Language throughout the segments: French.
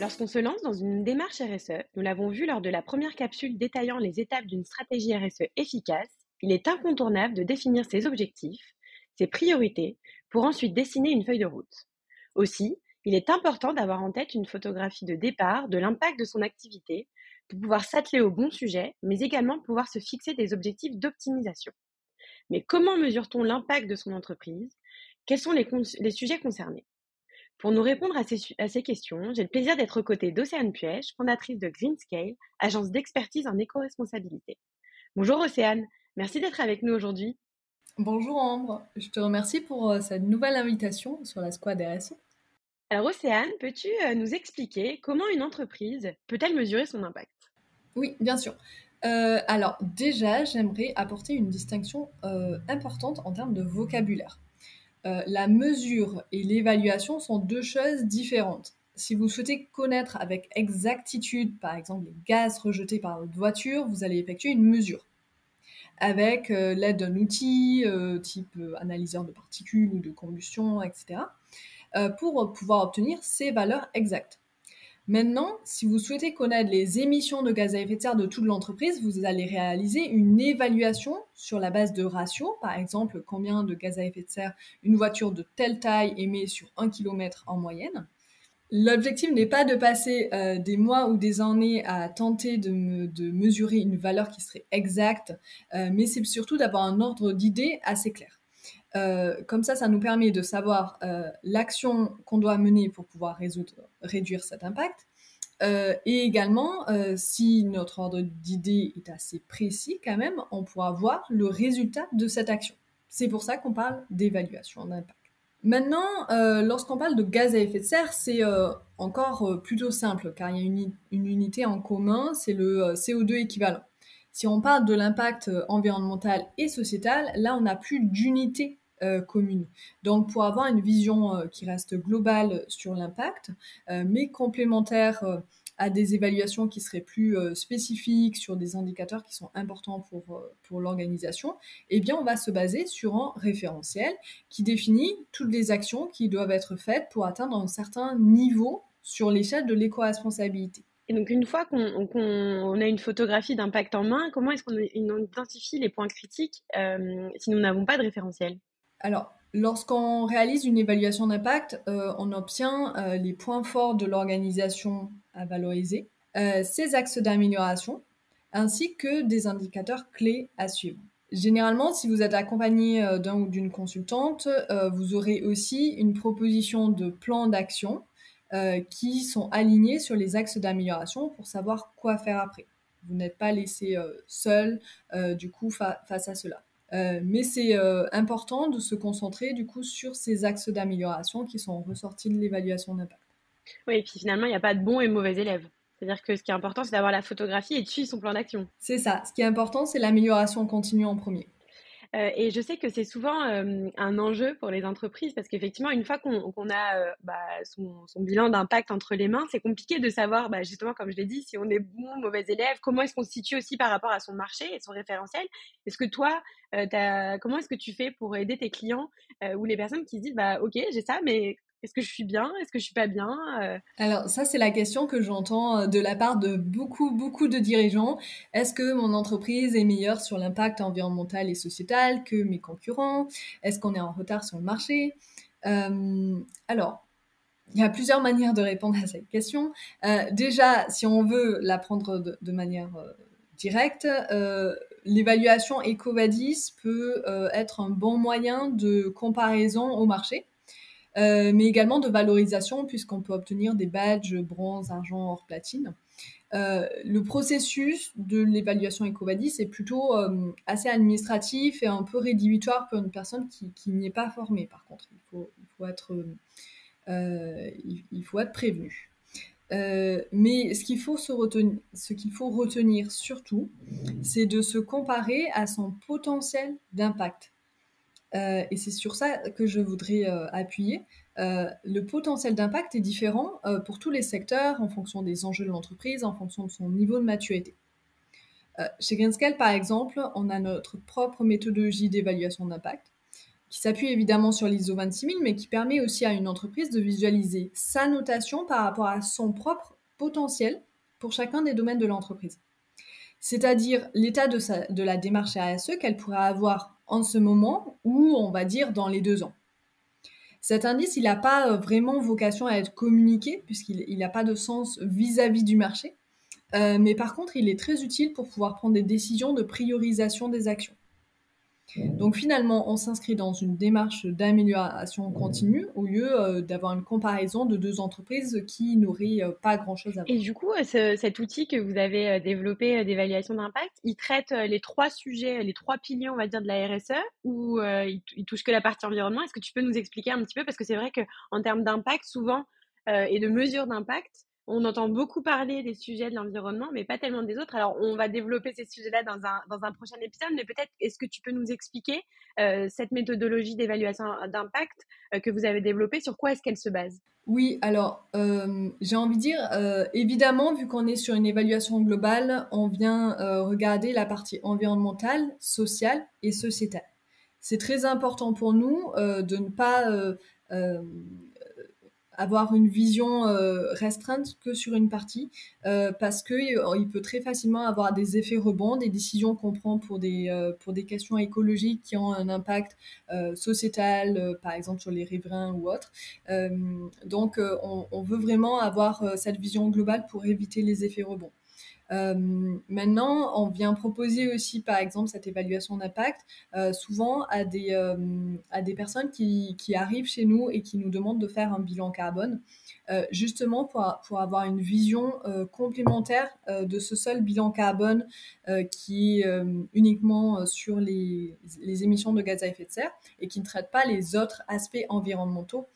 Lorsqu'on se lance dans une démarche RSE, nous l'avons vu lors de la première capsule détaillant les étapes d'une stratégie RSE efficace, il est incontournable de définir ses objectifs, ses priorités, pour ensuite dessiner une feuille de route. Aussi, il est important d'avoir en tête une photographie de départ de l'impact de son activité pour pouvoir s'atteler au bon sujet, mais également pouvoir se fixer des objectifs d'optimisation. Mais comment mesure-t-on l'impact de son entreprise? Quels sont les, les sujets concernés? Pour nous répondre à ces, questions, j'ai le plaisir d'être aux côtés d'Océane Puech, fondatrice de Greenscale, agence d'expertise en éco-responsabilité. Bonjour Océane, merci d'être avec nous aujourd'hui. Bonjour Ambre, je te remercie pour euh, cette nouvelle invitation sur la Squad RSE. Alors Océane, peux-tu euh, nous expliquer comment une entreprise peut-elle mesurer son impact? Oui, bien sûr. Euh, alors déjà, j'aimerais apporter une distinction importante en termes de vocabulaire. Euh, la mesure et l'évaluation sont deux choses différentes. Si vous souhaitez connaître avec exactitude, par exemple, les gaz rejetés par votre voiture, vous allez effectuer une mesure avec euh, l'aide d'un outil euh, type analyseur de particules ou de combustion, etc., pour pouvoir obtenir ces valeurs exactes. Maintenant, si vous souhaitez connaître les émissions de gaz à effet de serre de toute l'entreprise, vous allez réaliser une évaluation sur la base de ratios, par exemple combien de gaz à effet de serre une voiture de telle taille émet sur un kilomètre en moyenne. L'objectif n'est pas de passer euh, des mois ou des années à tenter de, mesurer une valeur qui serait exacte, euh, mais c'est surtout d'avoir un ordre d'idées assez clair. Euh, comme ça, ça nous permet de savoir euh, l'action qu'on doit mener pour pouvoir réduire cet impact. Euh, et également, si notre ordre d'idée est assez précis quand même, on pourra voir le résultat de cette action. C'est pour ça qu'on parle d'évaluation d'impact. Maintenant, lorsqu'on parle de gaz à effet de serre, c'est encore plutôt simple car il y a une unité en commun, c'est le CO2 équivalent. Si on parle de l'impact environnemental et sociétal, là on n'a plus d'unité euh, commune. Donc pour avoir une vision euh, qui reste globale sur l'impact, euh, mais complémentaire à des évaluations qui seraient plus spécifiques sur des indicateurs qui sont importants pour, pour l'organisation, eh bien on va se baser sur un référentiel qui définit toutes les actions qui doivent être faites pour atteindre un certain niveau sur l'échelle de l'éco-responsabilité. Et donc, une fois qu'on a une photographie d'impact en main, comment est-ce qu'on identifie les points critiques si nous n'avons pas de référentiel? Alors, lorsqu'on réalise une évaluation d'impact, euh, on obtient euh, les points forts de l'organisation à valoriser, euh, ses axes d'amélioration, ainsi que des indicateurs clés à suivre. Généralement, si vous êtes accompagné d'un ou d'une consultante, vous aurez aussi une proposition de plan d'action qui sont alignés sur les axes d'amélioration pour savoir quoi faire après. Vous n'êtes pas laissé seul, du coup, face à cela. Euh, mais c'est euh, important de se concentrer du coup sur ces axes d'amélioration qui sont ressortis de l'évaluation d'impact. Oui, et puis finalement, il n'y a pas de bons et mauvais élèves. C'est-à-dire que ce qui est important, c'est d'avoir la photographie et de suivre son plan d'action. C'est ça. Ce qui est important, c'est l'amélioration continue en premier. Euh, et je sais que c'est souvent euh, un enjeu pour les entreprises parce qu'effectivement, une fois qu'on a euh, bah, son, bilan d'impact entre les mains, c'est compliqué de savoir, bah, justement, comme je l'ai dit, si on est bon, mauvais élève, comment est-ce qu'on se situe aussi par rapport à son marché et son référentiel. Est-ce que toi, comment est-ce que tu fais pour aider tes clients ou les personnes qui se disent, bah, ok, j'ai ça, mais est-ce que je suis bien? Est-ce que je suis pas bien? Euh? Alors ça, c'est la question que j'entends euh, de la part de beaucoup, beaucoup de dirigeants. Est-ce que mon entreprise est meilleure sur l'impact environnemental et sociétal que mes concurrents? Est-ce qu'on est en retard sur le marché? Euh, Alors, il y a plusieurs manières de répondre à cette question. déjà, si on veut la prendre de, manière directe, l'évaluation EcoVadis peut être un bon moyen de comparaison au marché. Euh, mais également de valorisation puisqu'on peut obtenir des badges bronze, argent, or, platine. Euh, le processus de l'évaluation EcoVadis est plutôt euh, assez administratif et un peu rédhibitoire pour une personne qui, n'y est pas formée. Par contre, il faut, être, il, faut être prévenu. mais ce qu'il faut, se retenir, ce qu'il faut retenir surtout, c'est de se comparer à son potentiel d'impact. Et c'est sur ça que je voudrais appuyer. le potentiel d'impact est différent pour tous les secteurs en fonction des enjeux de l'entreprise, en fonction de son niveau de maturité. chez Greenscale, par exemple, on a notre propre méthodologie d'évaluation d'impact qui s'appuie évidemment sur l'ISO 26000, mais qui permet aussi à une entreprise de visualiser sa notation par rapport à son propre potentiel pour chacun des domaines de l'entreprise. C'est-à-dire l'état de, la démarche RSE qu'elle pourrait avoir en ce moment ou on va dire dans les deux ans. Cet indice, il n'a pas vraiment vocation à être communiqué puisqu'il n'a pas de sens vis-à-vis du marché. Euh, mais par contre, il est très utile pour pouvoir prendre des décisions de priorisation des actions. Donc finalement, on s'inscrit dans une démarche d'amélioration continue au lieu euh, d'avoir une comparaison de deux entreprises qui n'auraient euh, pas grand-chose à voir. Et du coup, euh, cet outil que vous avez développé d'évaluation d'impact, il traite les trois sujets, les trois piliers, on va dire, de la RSE ou il, il, touche que la partie environnement? Est-ce que tu peux nous expliquer un petit peu? Parce que c'est vrai qu'en termes d'impact, souvent, et de mesure d'impact, on entend beaucoup parler des sujets de l'environnement, mais pas tellement des autres. Alors, on va développer ces sujets-là dans un, dans un prochain épisode, mais peut-être est-ce que tu peux nous expliquer euh, cette méthodologie d'évaluation d'impact euh, que vous avez développée, sur quoi est-ce qu'elle se base? Oui, alors, euh, j'ai envie de dire, évidemment, vu qu'on est sur une évaluation globale, on vient regarder la partie environnementale, sociale et sociétale. C'est très important pour nous de ne pas avoir une vision euh, restreinte que sur une partie euh, parce que euh, il peut très facilement avoir des effets rebonds, des décisions qu'on prend pour des pour des questions écologiques qui ont un impact sociétal, par exemple sur les riverains ou autres. donc on, on, veut vraiment avoir cette vision globale pour éviter les effets rebonds. Euh, maintenant, on vient proposer aussi, par exemple, cette évaluation d'impact euh, souvent à des, euh, à des personnes qui, qui, arrivent chez nous et qui nous demandent de faire un bilan carbone, justement pour, pour, avoir une vision complémentaire de ce seul bilan carbone qui est uniquement sur les, les, émissions de gaz à effet de serre et qui ne traite pas les autres aspects environnementaux,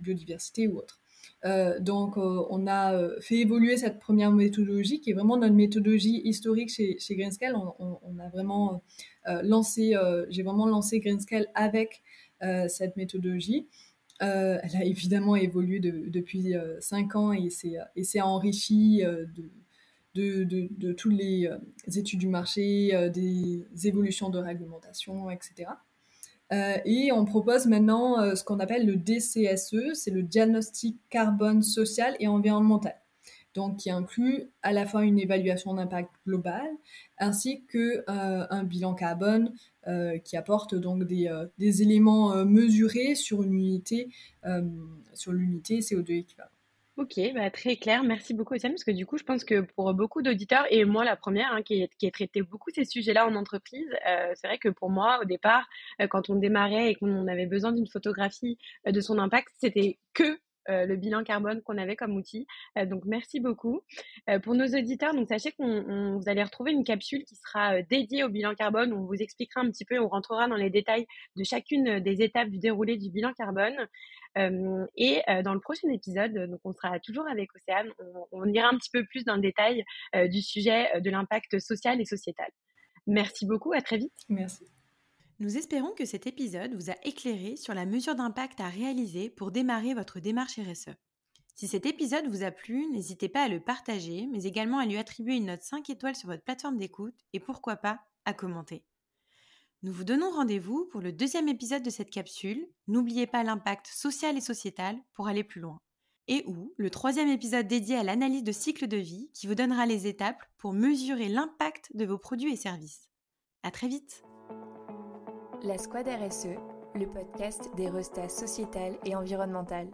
biodiversité ou autres. Euh, donc, euh, on a euh, fait évoluer cette première méthodologie qui est vraiment notre méthodologie historique chez, chez Greenscale. On, a vraiment lancé, j'ai vraiment lancé Greenscale avec cette méthodologie. elle a évidemment évolué depuis 5 ans et s'est enrichie de, de, de, de, toutes les études du marché, des évolutions de réglementation, etc. Euh, et on propose maintenant euh, ce qu'on appelle le DCSE, c'est le diagnostic carbone social et environnemental. Donc, qui inclut à la fois une évaluation d'impact global ainsi que euh, un bilan carbone qui apporte donc des, éléments mesurés sur sur l'unité CO2 équivalent. Ok, bah, très clair. Merci beaucoup, Océane, parce que du coup, je pense que pour beaucoup d'auditeurs, et moi la première, hein, qui, qui a traité beaucoup ces sujets-là en entreprise, euh, c'est vrai que pour moi, au départ, euh, quand on démarrait et qu'on avait besoin d'une photographie euh, de son impact, c'était que le bilan carbone qu'on avait comme outil. donc merci beaucoup. pour nos auditeurs, donc sachez qu'on vous allez retrouver une capsule qui sera dédiée au bilan carbone. On vous expliquera un petit peu, on rentrera dans les détails de chacune des étapes du déroulé du bilan carbone et dans le prochain épisode, donc on sera toujours avec Océane, on, ira un petit peu plus dans le détail du sujet de l'impact social et sociétal. Merci beaucoup, à très vite. Merci. Nous espérons que cet épisode vous a éclairé sur la mesure d'impact à réaliser pour démarrer votre démarche RSE. Si cet épisode vous a plu, n'hésitez pas à le partager, mais également à lui attribuer une note 5 étoiles sur votre plateforme d'écoute et pourquoi pas à commenter. Nous vous donnons rendez-vous pour le deuxième épisode de cette capsule. N'oubliez pas l'impact social et sociétal pour aller plus loin. Et ou le troisième épisode dédié à l'analyse de cycle de vie qui vous donnera les étapes pour mesurer l'impact de vos produits et services. À très vite. La Squad RSE, le podcast des restats sociétal et environnemental.